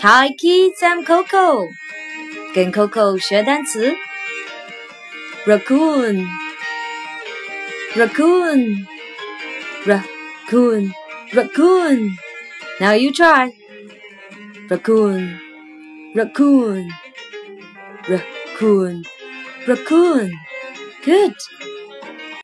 Hi kids, I'm Coco. 跟 Coco 学单词。Raccoon, raccoon, raccoon, raccoon. Now you try. Raccoon, raccoon, raccoon, raccoon. Good.